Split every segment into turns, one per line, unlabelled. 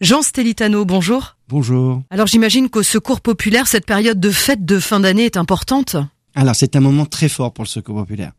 Jean Stelitano, bonjour.
Bonjour.
Alors j'imagine qu'au Secours populaire, cette période de fête de fin d'année est importante.
Alors c'est un moment très fort pour le Secours populaire,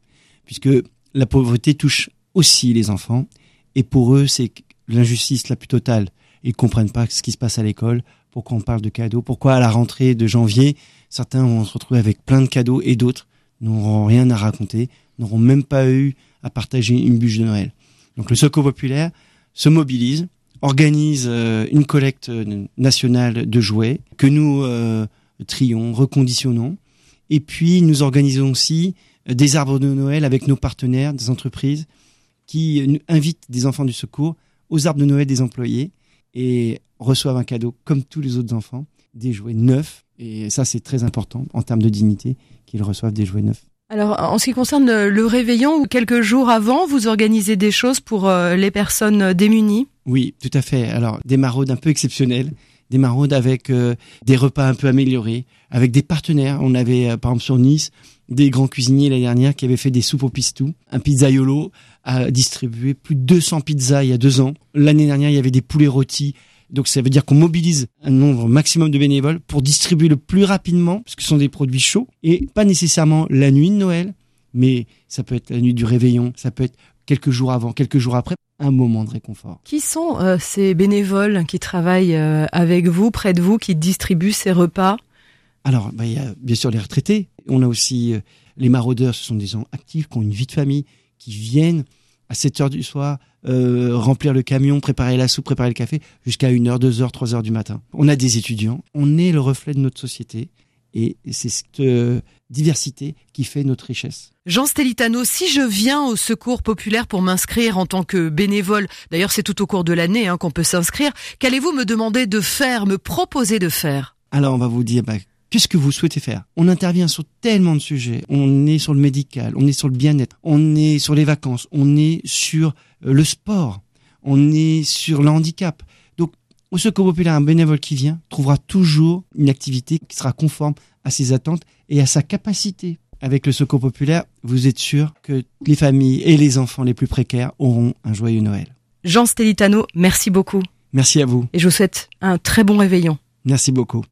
puisque la pauvreté touche aussi les enfants, et pour eux c'est l'injustice la plus totale. Ils comprennent pas ce qui se passe à l'école, pourquoi on parle de cadeaux, pourquoi à la rentrée de janvier, certains vont se retrouver avec plein de cadeaux et d'autres n'auront rien à raconter, n'auront même pas eu à partager une bûche de Noël. Donc le Secours populaire se mobilise, organise euh, une collecte euh, nationale de jouets que nous euh, trions, reconditionnons, et puis nous organisons aussi des arbres de Noël avec nos partenaires, des entreprises qui invitent des enfants du secours aux arbres de Noël des employés et reçoivent un cadeau comme tous les autres enfants, des jouets neufs. Et ça, c'est très important en termes de dignité qu'ils reçoivent des jouets neufs.
Alors, en ce qui concerne le réveillon, quelques jours avant, vous organisez des choses pour les personnes démunies?
Oui, tout à fait. Alors, des maraudes un peu exceptionnelles, des maraudes avec euh, des repas un peu améliorés, avec des partenaires. On avait, euh, par exemple, sur Nice, des grands cuisiniers l'année dernière qui avaient fait des soupes au pistou. Un pizzaiolo a distribué plus de 200 pizzas il y a deux ans. L'année dernière, il y avait des poulets rôtis donc ça veut dire qu'on mobilise un nombre maximum de bénévoles pour distribuer le plus rapidement, parce que ce sont des produits chauds, et pas nécessairement la nuit de Noël, mais ça peut être la nuit du réveillon, ça peut être quelques jours avant, quelques jours après, un moment de réconfort.
Qui sont euh, ces bénévoles qui travaillent euh, avec vous, près de vous, qui distribuent ces repas?
Alors, bah, il y a bien sûr les retraités. On a aussi euh, les maraudeurs, ce sont des gens actifs qui ont une vie de famille, qui viennent à 7 heures du soir, euh, remplir le camion, préparer la soupe, préparer le café, jusqu'à 1 heure, 2 heures, 3 heures du matin. On a des étudiants, on est le reflet de notre société, et c'est cette euh, diversité qui fait notre richesse.
Jean Stelitano, si je viens au secours populaire pour m'inscrire en tant que bénévole, d'ailleurs c'est tout au cours de l'année hein, qu'on peut s'inscrire, qu'allez-vous me demander de faire, me proposer de faire?
Alors on va vous dire, bah, Qu'est-ce que vous souhaitez faire? On intervient sur tellement de sujets. On est sur le médical, on est sur le bien-être, on est sur les vacances, on est sur euh, le sport, on est sur le handicap. Au Secours populaire, un bénévole qui vient trouvera toujours une activité qui sera conforme à ses attentes et à sa capacité. Avec le Secours populaire, vous êtes sûr que les familles et les enfants les plus précaires auront un joyeux Noël.
Jean Stelitano, merci beaucoup.
Merci à vous.
Et je vous souhaite un très bon réveillon.
Merci beaucoup.